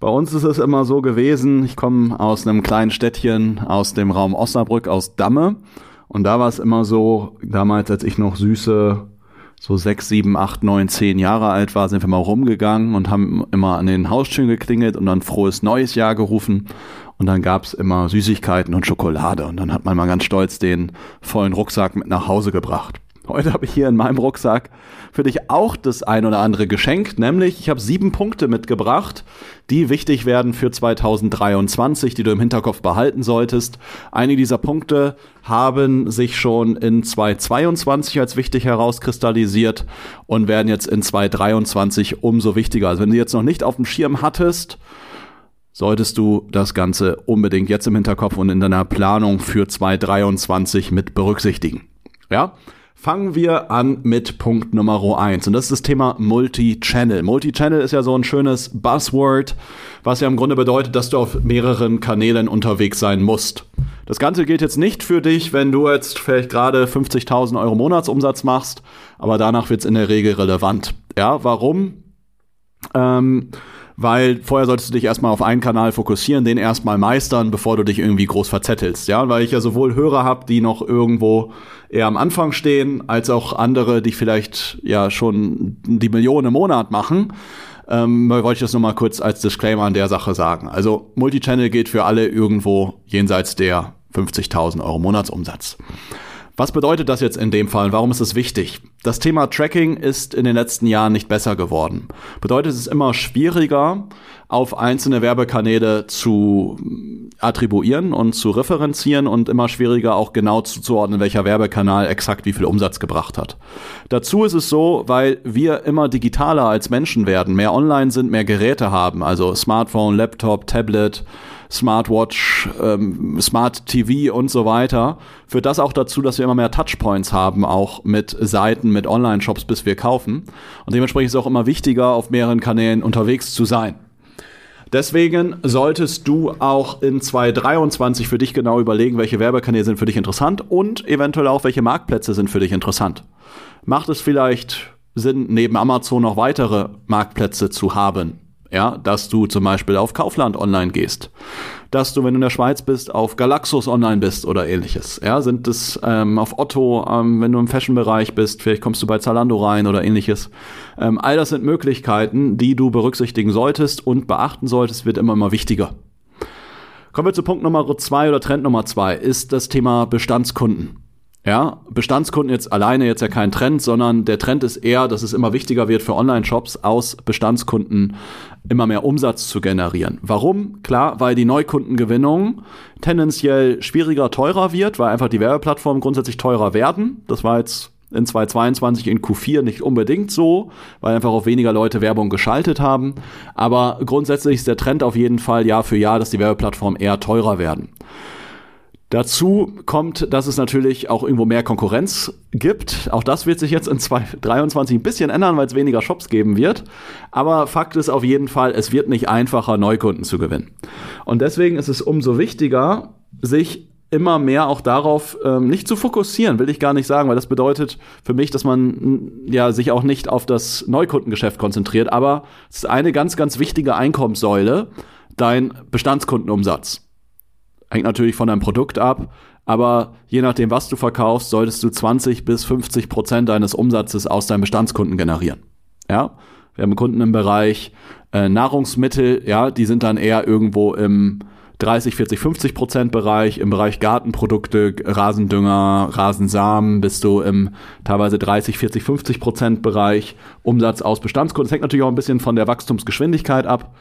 Bei uns ist es immer so gewesen, ich komme aus einem kleinen Städtchen aus dem Raum Osnabrück, aus Damme. Und da war es immer so, damals, als ich noch süße, so sechs, sieben, acht, neun, zehn Jahre alt war, sind wir mal rumgegangen und haben immer an den Haustüren geklingelt und dann frohes neues Jahr gerufen. Und dann gab's immer Süßigkeiten und Schokolade. Und dann hat man mal ganz stolz den vollen Rucksack mit nach Hause gebracht. Heute habe ich hier in meinem Rucksack für dich auch das ein oder andere Geschenk, nämlich ich habe sieben Punkte mitgebracht, die wichtig werden für 2023, die du im Hinterkopf behalten solltest. Einige dieser Punkte haben sich schon in 2022 als wichtig herauskristallisiert und werden jetzt in 2023 umso wichtiger. Also wenn du jetzt noch nicht auf dem Schirm hattest, solltest du das Ganze unbedingt jetzt im Hinterkopf und in deiner Planung für 2023 mit berücksichtigen. Ja? Fangen wir an mit Punkt Nummer eins und das ist das Thema Multi-Channel. Multi-Channel ist ja so ein schönes Buzzword, was ja im Grunde bedeutet, dass du auf mehreren Kanälen unterwegs sein musst. Das Ganze gilt jetzt nicht für dich, wenn du jetzt vielleicht gerade 50.000 Euro Monatsumsatz machst, aber danach wird es in der Regel relevant. Ja, warum? Ähm, weil vorher solltest du dich erstmal auf einen Kanal fokussieren, den erstmal meistern, bevor du dich irgendwie groß verzettelst, ja, weil ich ja sowohl Hörer habe, die noch irgendwo eher am Anfang stehen, als auch andere, die vielleicht ja schon die Millionen im Monat machen. Ähm, wollte ich das nur mal kurz als Disclaimer an der Sache sagen. Also Multichannel geht für alle irgendwo jenseits der 50.000 Euro Monatsumsatz. Was bedeutet das jetzt in dem Fall? Warum ist es wichtig? Das Thema Tracking ist in den letzten Jahren nicht besser geworden. Bedeutet es ist immer schwieriger, auf einzelne Werbekanäle zu attribuieren und zu referenzieren und immer schwieriger auch genau zuzuordnen, welcher Werbekanal exakt wie viel Umsatz gebracht hat. Dazu ist es so, weil wir immer digitaler als Menschen werden, mehr online sind, mehr Geräte haben, also Smartphone, Laptop, Tablet, Smartwatch, ähm, Smart TV und so weiter, führt das auch dazu, dass wir immer mehr Touchpoints haben, auch mit Seiten, mit Online-Shops, bis wir kaufen. Und dementsprechend ist es auch immer wichtiger, auf mehreren Kanälen unterwegs zu sein. Deswegen solltest du auch in 2023 für dich genau überlegen, welche Werbekanäle sind für dich interessant und eventuell auch, welche Marktplätze sind für dich interessant. Macht es vielleicht Sinn, neben Amazon noch weitere Marktplätze zu haben? Ja, dass du zum Beispiel auf Kaufland online gehst, dass du, wenn du in der Schweiz bist, auf Galaxus online bist oder ähnliches. Ja, sind es ähm, auf Otto, ähm, wenn du im Fashion-Bereich bist, vielleicht kommst du bei Zalando rein oder ähnliches. Ähm, all das sind Möglichkeiten, die du berücksichtigen solltest und beachten solltest, wird immer immer wichtiger. Kommen wir zu Punkt Nummer zwei oder Trend Nummer zwei, ist das Thema Bestandskunden. Ja, Bestandskunden jetzt alleine jetzt ja kein Trend, sondern der Trend ist eher, dass es immer wichtiger wird für Online-Shops aus Bestandskunden immer mehr Umsatz zu generieren. Warum? Klar, weil die Neukundengewinnung tendenziell schwieriger, teurer wird, weil einfach die Werbeplattformen grundsätzlich teurer werden. Das war jetzt in 2022 in Q4 nicht unbedingt so, weil einfach auch weniger Leute Werbung geschaltet haben. Aber grundsätzlich ist der Trend auf jeden Fall Jahr für Jahr, dass die Werbeplattformen eher teurer werden. Dazu kommt, dass es natürlich auch irgendwo mehr Konkurrenz gibt. Auch das wird sich jetzt in 2023 ein bisschen ändern, weil es weniger Shops geben wird. Aber Fakt ist auf jeden Fall, es wird nicht einfacher, Neukunden zu gewinnen. Und deswegen ist es umso wichtiger, sich immer mehr auch darauf ähm, nicht zu fokussieren, will ich gar nicht sagen, weil das bedeutet für mich, dass man ja sich auch nicht auf das Neukundengeschäft konzentriert. Aber es ist eine ganz, ganz wichtige Einkommenssäule, dein Bestandskundenumsatz. Hängt natürlich von deinem Produkt ab, aber je nachdem, was du verkaufst, solltest du 20 bis 50 Prozent deines Umsatzes aus deinen Bestandskunden generieren. Ja, wir haben Kunden im Bereich äh, Nahrungsmittel, ja, die sind dann eher irgendwo im 30, 40, 50 Prozent Bereich. Im Bereich Gartenprodukte, Rasendünger, Rasensamen bist du im teilweise 30, 40, 50 Prozent Bereich. Umsatz aus Bestandskunden. Das hängt natürlich auch ein bisschen von der Wachstumsgeschwindigkeit ab.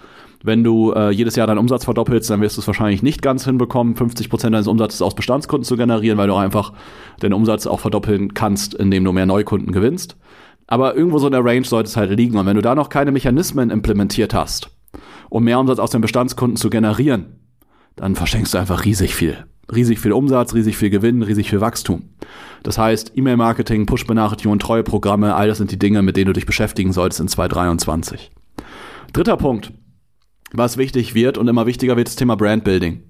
Wenn du äh, jedes Jahr deinen Umsatz verdoppelst, dann wirst du es wahrscheinlich nicht ganz hinbekommen, 50 Prozent deines Umsatzes aus Bestandskunden zu generieren, weil du einfach den Umsatz auch verdoppeln kannst, indem du mehr Neukunden gewinnst. Aber irgendwo so in der Range sollte es halt liegen. Und wenn du da noch keine Mechanismen implementiert hast, um mehr Umsatz aus den Bestandskunden zu generieren, dann verschenkst du einfach riesig viel. Riesig viel Umsatz, riesig viel Gewinn, riesig viel Wachstum. Das heißt, E-Mail-Marketing, Push-Benachrichtigungen, treue Programme, all das sind die Dinge, mit denen du dich beschäftigen solltest in 2023. Dritter Punkt, was wichtig wird und immer wichtiger wird, das Thema Brandbuilding.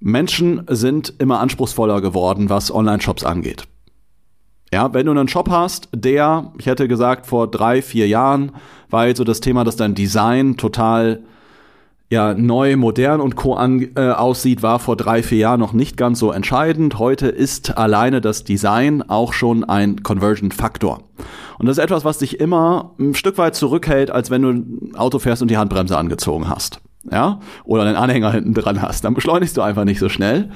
Menschen sind immer anspruchsvoller geworden, was Online-Shops angeht. Ja, wenn du einen Shop hast, der, ich hätte gesagt, vor drei, vier Jahren war jetzt so das Thema, dass dein Design total ja, neu, modern und co. An, äh, aussieht, war vor drei, vier Jahren noch nicht ganz so entscheidend. Heute ist alleine das Design auch schon ein Conversion-Faktor. Und das ist etwas, was dich immer ein Stück weit zurückhält, als wenn du ein Auto fährst und die Handbremse angezogen hast. Ja? Oder einen Anhänger hinten dran hast. Dann beschleunigst du einfach nicht so schnell.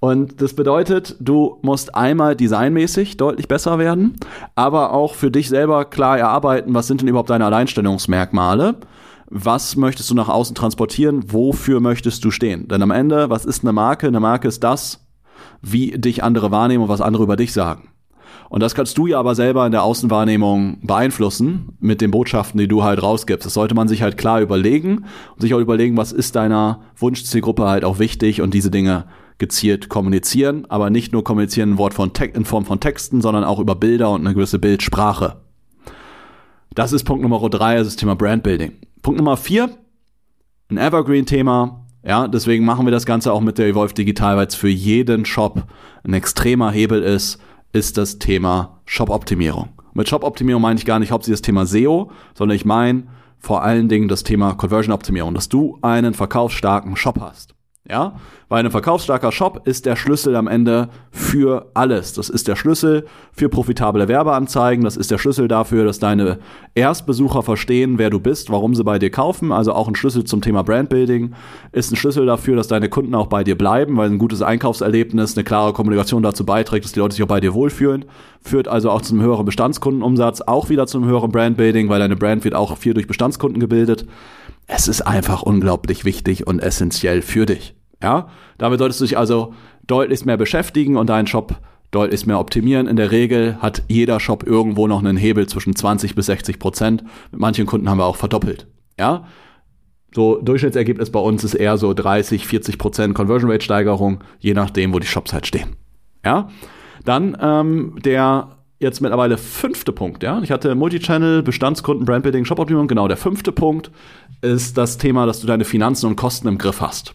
Und das bedeutet, du musst einmal designmäßig deutlich besser werden, aber auch für dich selber klar erarbeiten, was sind denn überhaupt deine Alleinstellungsmerkmale was möchtest du nach außen transportieren, wofür möchtest du stehen. Denn am Ende, was ist eine Marke? Eine Marke ist das, wie dich andere wahrnehmen und was andere über dich sagen. Und das kannst du ja aber selber in der Außenwahrnehmung beeinflussen mit den Botschaften, die du halt rausgibst. Das sollte man sich halt klar überlegen und sich auch überlegen, was ist deiner Wunschzielgruppe halt auch wichtig und diese Dinge gezielt kommunizieren, aber nicht nur kommunizieren in, Wort von in Form von Texten, sondern auch über Bilder und eine gewisse Bildsprache. Das ist Punkt Nummer drei, das Thema Brandbuilding. Punkt Nummer vier, ein Evergreen-Thema. Ja, deswegen machen wir das Ganze auch mit der Evolve Digital, weil es für jeden Shop ein extremer Hebel ist, ist das Thema Shop-Optimierung. Mit Shop-Optimierung meine ich gar nicht hauptsächlich das Thema SEO, sondern ich meine vor allen Dingen das Thema Conversion-Optimierung, dass du einen verkaufsstarken Shop hast. Ja, weil ein verkaufsstarker Shop ist der Schlüssel am Ende für alles. Das ist der Schlüssel für profitable Werbeanzeigen. Das ist der Schlüssel dafür, dass deine Erstbesucher verstehen, wer du bist, warum sie bei dir kaufen. Also auch ein Schlüssel zum Thema Brandbuilding ist ein Schlüssel dafür, dass deine Kunden auch bei dir bleiben, weil ein gutes Einkaufserlebnis, eine klare Kommunikation dazu beiträgt, dass die Leute sich auch bei dir wohlfühlen. Führt also auch zum höheren Bestandskundenumsatz, auch wieder zum höheren Brandbuilding, weil deine Brand wird auch viel durch Bestandskunden gebildet. Es ist einfach unglaublich wichtig und essentiell für dich. Ja, damit solltest du dich also deutlich mehr beschäftigen und deinen Shop deutlich mehr optimieren. In der Regel hat jeder Shop irgendwo noch einen Hebel zwischen 20 bis 60 Prozent. Mit manchen Kunden haben wir auch verdoppelt. Ja, so Durchschnittsergebnis bei uns ist eher so 30, 40 Prozent Conversion Rate Steigerung, je nachdem, wo die Shops halt stehen. Ja, dann ähm, der jetzt mittlerweile fünfte Punkt, ja. Ich hatte Multichannel, Bestandskunden, Brandbuilding, Shopoptimierung. Genau, der fünfte Punkt ist das Thema, dass du deine Finanzen und Kosten im Griff hast.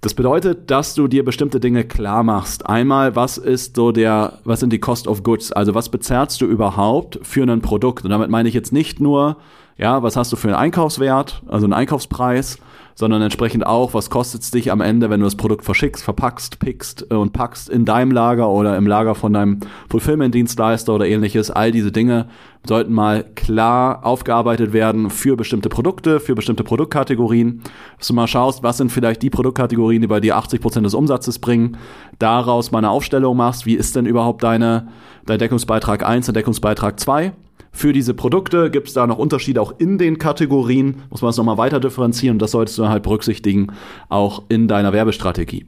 Das bedeutet, dass du dir bestimmte Dinge klar machst. Einmal, was ist so der, was sind die Cost of Goods? Also was bezahlst du überhaupt für ein Produkt? Und damit meine ich jetzt nicht nur, ja, was hast du für einen Einkaufswert, also einen Einkaufspreis, sondern entsprechend auch, was kostet es dich am Ende, wenn du das Produkt verschickst, verpackst, pickst und packst in deinem Lager oder im Lager von deinem Fulfillment-Dienstleister oder ähnliches. All diese Dinge sollten mal klar aufgearbeitet werden für bestimmte Produkte, für bestimmte Produktkategorien. Dass du mal schaust, was sind vielleicht die Produktkategorien, die bei dir 80 Prozent des Umsatzes bringen, daraus mal eine Aufstellung machst, wie ist denn überhaupt deine, dein Deckungsbeitrag 1 und Deckungsbeitrag 2 für diese Produkte gibt es da noch Unterschiede auch in den Kategorien, muss man das nochmal weiter differenzieren und das solltest du halt berücksichtigen, auch in deiner Werbestrategie.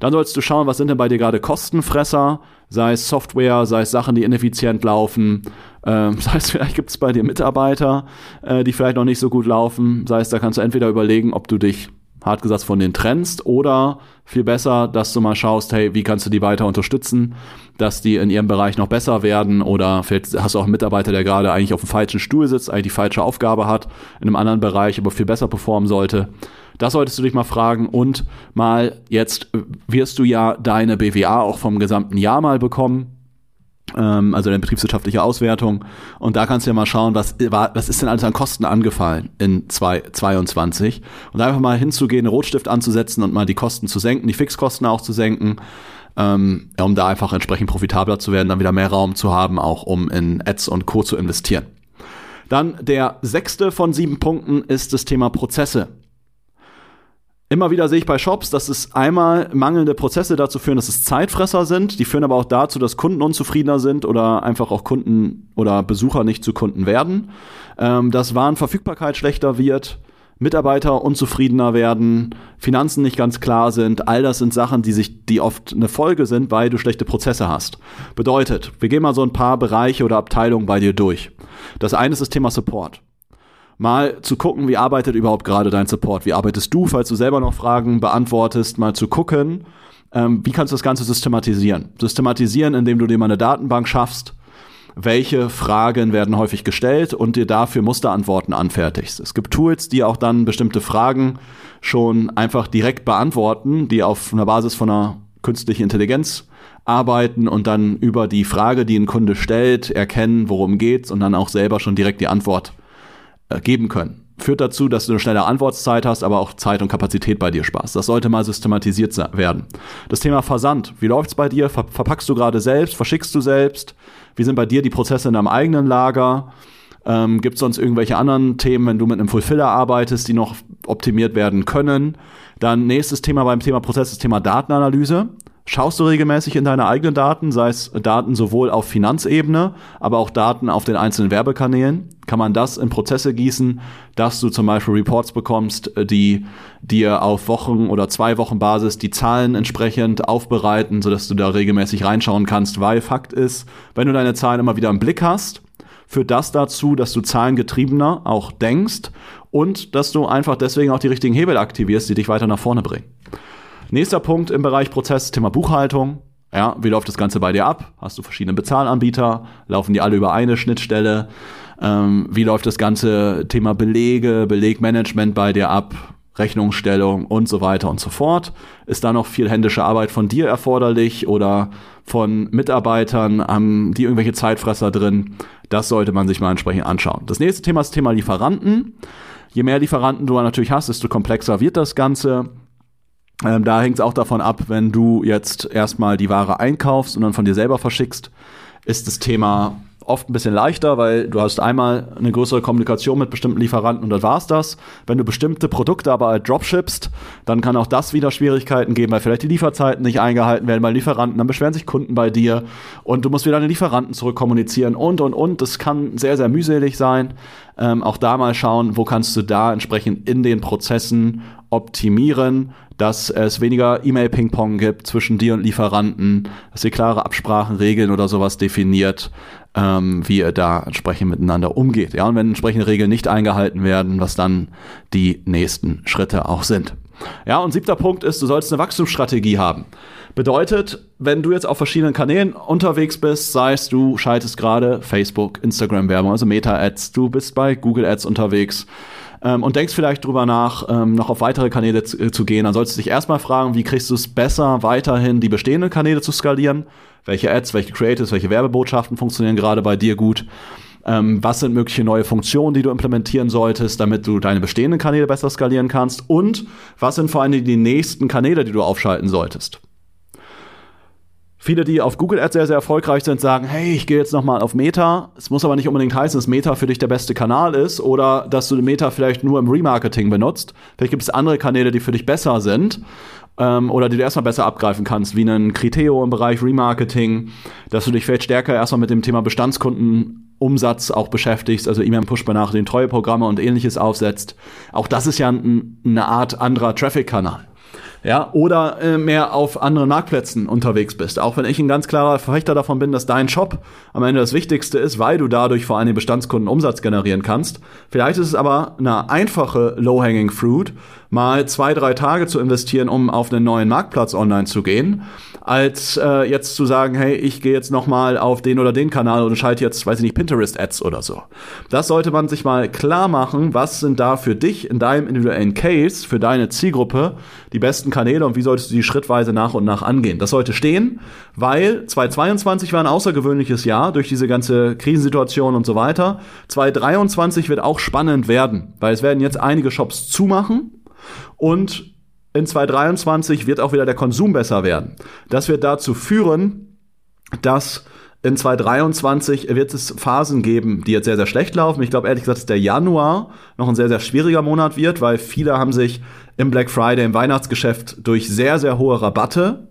Dann solltest du schauen, was sind denn bei dir gerade Kostenfresser, sei es Software, sei es Sachen, die ineffizient laufen, äh, sei es vielleicht gibt es bei dir Mitarbeiter, äh, die vielleicht noch nicht so gut laufen, sei es da kannst du entweder überlegen, ob du dich hart gesagt von den trennst oder viel besser, dass du mal schaust, hey, wie kannst du die weiter unterstützen, dass die in ihrem Bereich noch besser werden oder vielleicht hast du auch einen Mitarbeiter, der gerade eigentlich auf dem falschen Stuhl sitzt, eigentlich die falsche Aufgabe hat, in einem anderen Bereich aber viel besser performen sollte. Das solltest du dich mal fragen und mal jetzt wirst du ja deine BWA auch vom gesamten Jahr mal bekommen also eine betriebswirtschaftliche Auswertung. Und da kannst du ja mal schauen, was, was ist denn alles an Kosten angefallen in 2022. Und einfach mal hinzugehen, einen Rotstift anzusetzen und mal die Kosten zu senken, die Fixkosten auch zu senken, ähm, um da einfach entsprechend profitabler zu werden, dann wieder mehr Raum zu haben, auch um in Ads und Co. zu investieren. Dann der sechste von sieben Punkten ist das Thema Prozesse. Immer wieder sehe ich bei Shops, dass es einmal mangelnde Prozesse dazu führen, dass es Zeitfresser sind. Die führen aber auch dazu, dass Kunden unzufriedener sind oder einfach auch Kunden oder Besucher nicht zu Kunden werden. Ähm, dass Warenverfügbarkeit schlechter wird, Mitarbeiter unzufriedener werden, Finanzen nicht ganz klar sind. All das sind Sachen, die sich, die oft eine Folge sind, weil du schlechte Prozesse hast. Bedeutet, wir gehen mal so ein paar Bereiche oder Abteilungen bei dir durch. Das eine ist das Thema Support. Mal zu gucken, wie arbeitet überhaupt gerade dein Support, wie arbeitest du, falls du selber noch Fragen beantwortest, mal zu gucken, ähm, wie kannst du das Ganze systematisieren. Systematisieren, indem du dir mal eine Datenbank schaffst, welche Fragen werden häufig gestellt und dir dafür Musterantworten anfertigst. Es gibt Tools, die auch dann bestimmte Fragen schon einfach direkt beantworten, die auf einer Basis von einer künstlichen Intelligenz arbeiten und dann über die Frage, die ein Kunde stellt, erkennen, worum geht's und dann auch selber schon direkt die Antwort äh, geben können. Führt dazu, dass du eine schnelle Antwortzeit hast, aber auch Zeit und Kapazität bei dir sparst. Das sollte mal systematisiert werden. Das Thema Versand. Wie läuft's bei dir? Ver verpackst du gerade selbst? Verschickst du selbst? Wie sind bei dir die Prozesse in deinem eigenen Lager? Ähm, Gibt es sonst irgendwelche anderen Themen, wenn du mit einem Fulfiller arbeitest, die noch optimiert werden können? Dann nächstes Thema beim Thema Prozess, das Thema Datenanalyse. Schaust du regelmäßig in deine eigenen Daten, sei es Daten sowohl auf Finanzebene, aber auch Daten auf den einzelnen Werbekanälen? Kann man das in Prozesse gießen, dass du zum Beispiel Reports bekommst, die dir auf Wochen- oder zwei Wochen Basis die Zahlen entsprechend aufbereiten, sodass du da regelmäßig reinschauen kannst, weil Fakt ist, wenn du deine Zahlen immer wieder im Blick hast, führt das dazu, dass du zahlengetriebener auch denkst und dass du einfach deswegen auch die richtigen Hebel aktivierst, die dich weiter nach vorne bringen. Nächster Punkt im Bereich Prozess, Thema Buchhaltung. Ja, wie läuft das Ganze bei dir ab? Hast du verschiedene Bezahlanbieter? Laufen die alle über eine Schnittstelle? Ähm, wie läuft das ganze Thema Belege, Belegmanagement bei dir ab? Rechnungsstellung und so weiter und so fort. Ist da noch viel händische Arbeit von dir erforderlich oder von Mitarbeitern? Haben die irgendwelche Zeitfresser drin? Das sollte man sich mal entsprechend anschauen. Das nächste Thema ist das Thema Lieferanten. Je mehr Lieferanten du natürlich hast, desto komplexer wird das Ganze. Ähm, da hängt es auch davon ab, wenn du jetzt erstmal die Ware einkaufst und dann von dir selber verschickst, ist das Thema oft ein bisschen leichter, weil du hast einmal eine größere Kommunikation mit bestimmten Lieferanten und dann war's das. Wenn du bestimmte Produkte aber halt dropshippst, dann kann auch das wieder Schwierigkeiten geben, weil vielleicht die Lieferzeiten nicht eingehalten werden bei Lieferanten, dann beschweren sich Kunden bei dir und du musst wieder deine Lieferanten zurückkommunizieren und und und. Das kann sehr, sehr mühselig sein. Ähm, auch da mal schauen, wo kannst du da entsprechend in den Prozessen optimieren, dass es weniger E-Mail-Ping-Pong gibt zwischen dir und Lieferanten, dass ihr klare Absprachen, Regeln oder sowas definiert, ähm, wie ihr da entsprechend miteinander umgeht. Ja, und wenn entsprechende Regeln nicht eingehalten werden, was dann die nächsten Schritte auch sind. Ja, und siebter Punkt ist, du sollst eine Wachstumsstrategie haben. Bedeutet, wenn du jetzt auf verschiedenen Kanälen unterwegs bist, sei es du schaltest gerade Facebook, Instagram Werbung, also Meta Ads, du bist bei Google Ads unterwegs, ähm, und denkst vielleicht drüber nach, ähm, noch auf weitere Kanäle zu, äh, zu gehen, dann solltest du dich erstmal fragen, wie kriegst du es besser, weiterhin die bestehenden Kanäle zu skalieren? Welche Ads, welche Creatives, welche Werbebotschaften funktionieren gerade bei dir gut? Ähm, was sind mögliche neue Funktionen, die du implementieren solltest, damit du deine bestehenden Kanäle besser skalieren kannst? Und was sind vor allem die nächsten Kanäle, die du aufschalten solltest? Viele, die auf Google Ads sehr, sehr erfolgreich sind, sagen, hey, ich gehe jetzt nochmal auf Meta. Es muss aber nicht unbedingt heißen, dass Meta für dich der beste Kanal ist oder dass du Meta vielleicht nur im Remarketing benutzt. Vielleicht gibt es andere Kanäle, die für dich besser sind ähm, oder die du erstmal besser abgreifen kannst, wie einen Criteo im Bereich Remarketing, dass du dich vielleicht stärker erstmal mit dem Thema Bestandskundenumsatz auch beschäftigst, also E-Mail-Push-Benachrichtigungen, Treueprogramme und ähnliches aufsetzt. Auch das ist ja ein, eine Art anderer Traffic-Kanal ja, oder äh, mehr auf anderen Marktplätzen unterwegs bist. Auch wenn ich ein ganz klarer Verfechter davon bin, dass dein Shop am Ende das Wichtigste ist, weil du dadurch vor allem Bestandskunden Umsatz generieren kannst. Vielleicht ist es aber eine einfache Low-Hanging Fruit, mal zwei, drei Tage zu investieren, um auf einen neuen Marktplatz online zu gehen als äh, jetzt zu sagen, hey, ich gehe jetzt noch mal auf den oder den Kanal und schalte jetzt, weiß ich nicht, Pinterest-Ads oder so. Das sollte man sich mal klar machen, was sind da für dich in deinem individuellen Case, für deine Zielgruppe die besten Kanäle und wie solltest du die schrittweise nach und nach angehen. Das sollte stehen, weil 2022 war ein außergewöhnliches Jahr durch diese ganze Krisensituation und so weiter. 2023 wird auch spannend werden, weil es werden jetzt einige Shops zumachen und in 2023 wird auch wieder der Konsum besser werden. Das wird dazu führen, dass in 2023 wird es Phasen geben, die jetzt sehr, sehr schlecht laufen. Ich glaube ehrlich gesagt, dass der Januar noch ein sehr, sehr schwieriger Monat wird, weil viele haben sich im Black Friday, im Weihnachtsgeschäft durch sehr, sehr hohe Rabatte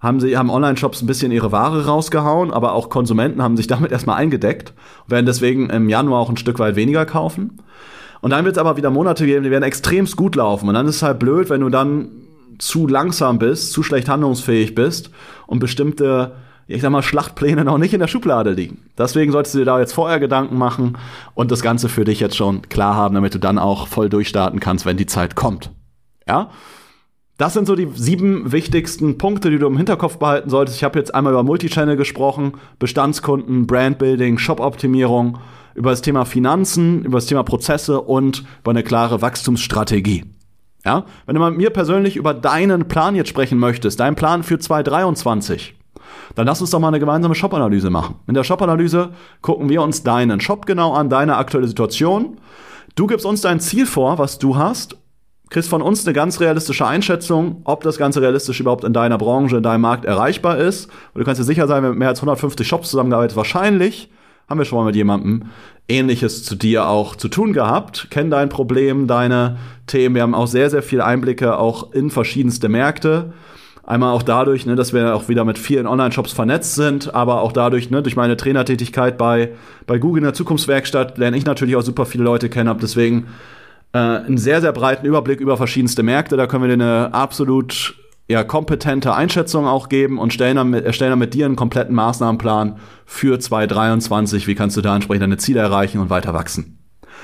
haben sie haben Online-Shops ein bisschen ihre Ware rausgehauen, aber auch Konsumenten haben sich damit erstmal eingedeckt und werden deswegen im Januar auch ein Stück weit weniger kaufen. Und dann wird es aber wieder Monate geben, die werden extremst gut laufen. Und dann ist es halt blöd, wenn du dann zu langsam bist, zu schlecht handlungsfähig bist und bestimmte ich sag mal, Schlachtpläne noch nicht in der Schublade liegen. Deswegen solltest du dir da jetzt vorher Gedanken machen und das Ganze für dich jetzt schon klar haben, damit du dann auch voll durchstarten kannst, wenn die Zeit kommt. Ja? Das sind so die sieben wichtigsten Punkte, die du im Hinterkopf behalten solltest. Ich habe jetzt einmal über Multichannel gesprochen, Bestandskunden, Brandbuilding, Shop-Optimierung, über das Thema Finanzen, über das Thema Prozesse und über eine klare Wachstumsstrategie. Ja? Wenn du mal mit mir persönlich über deinen Plan jetzt sprechen möchtest, deinen Plan für 2023, dann lass uns doch mal eine gemeinsame Shop-Analyse machen. In der Shop-Analyse gucken wir uns deinen Shop genau an, deine aktuelle Situation. Du gibst uns dein Ziel vor, was du hast, kriegst von uns eine ganz realistische Einschätzung, ob das Ganze realistisch überhaupt in deiner Branche, in deinem Markt erreichbar ist. Und du kannst dir sicher sein, wenn mit mehr als 150 Shops zusammengearbeitet, wahrscheinlich haben wir schon mal mit jemandem Ähnliches zu dir auch zu tun gehabt, kennen dein Problem, deine Themen. Wir haben auch sehr, sehr viele Einblicke auch in verschiedenste Märkte. Einmal auch dadurch, ne, dass wir auch wieder mit vielen Online-Shops vernetzt sind, aber auch dadurch, ne, durch meine Trainertätigkeit bei, bei Google in der Zukunftswerkstatt lerne ich natürlich auch super viele Leute kennen, habe deswegen äh, einen sehr, sehr breiten Überblick über verschiedenste Märkte. Da können wir dir eine absolut ja, kompetente Einschätzung auch geben und stellen dann mit, erstellen dann mit dir einen kompletten Maßnahmenplan für 2023. Wie kannst du da entsprechend deine Ziele erreichen und weiter wachsen?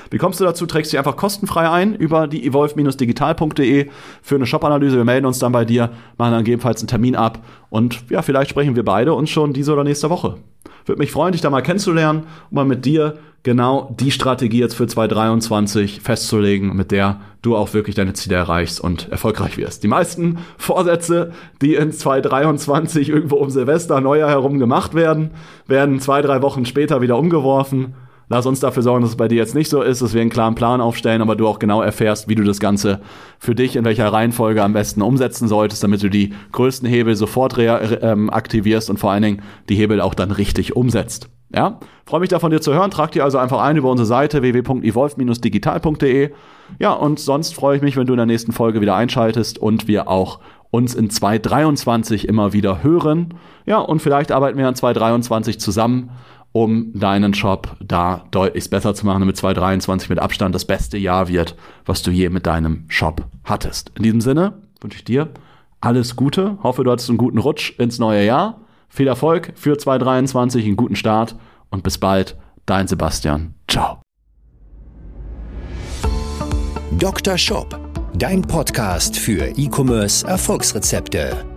Wie kommst du dazu? Trägst dich einfach kostenfrei ein über die evolve-digital.de für eine Shop-Analyse. Wir melden uns dann bei dir, machen dann gegebenenfalls einen Termin ab und ja, vielleicht sprechen wir beide uns schon diese oder nächste Woche. Würde mich freuen, dich da mal kennenzulernen und mal mit dir genau die Strategie jetzt für 2023 festzulegen, mit der du auch wirklich deine Ziele erreichst und erfolgreich wirst. Die meisten Vorsätze, die in 2023 irgendwo um Silvester, Neujahr herum gemacht werden, werden zwei, drei Wochen später wieder umgeworfen Lass uns dafür sorgen, dass es bei dir jetzt nicht so ist, dass wir einen klaren Plan aufstellen, aber du auch genau erfährst, wie du das Ganze für dich in welcher Reihenfolge am besten umsetzen solltest, damit du die größten Hebel sofort ähm, aktivierst und vor allen Dingen die Hebel auch dann richtig umsetzt. Ja, freue mich da von dir zu hören. Trag dir also einfach ein über unsere Seite www.evolve-digital.de. Ja, und sonst freue ich mich, wenn du in der nächsten Folge wieder einschaltest und wir auch uns in 2023 immer wieder hören. Ja, und vielleicht arbeiten wir in 2023 zusammen um deinen Shop da deutlich besser zu machen, damit 2023 mit Abstand das beste Jahr wird, was du je mit deinem Shop hattest. In diesem Sinne wünsche ich dir alles Gute, hoffe du hattest einen guten Rutsch ins neue Jahr, viel Erfolg für 2023, einen guten Start und bis bald, dein Sebastian. Ciao. Dr. Shop, dein Podcast für E-Commerce Erfolgsrezepte.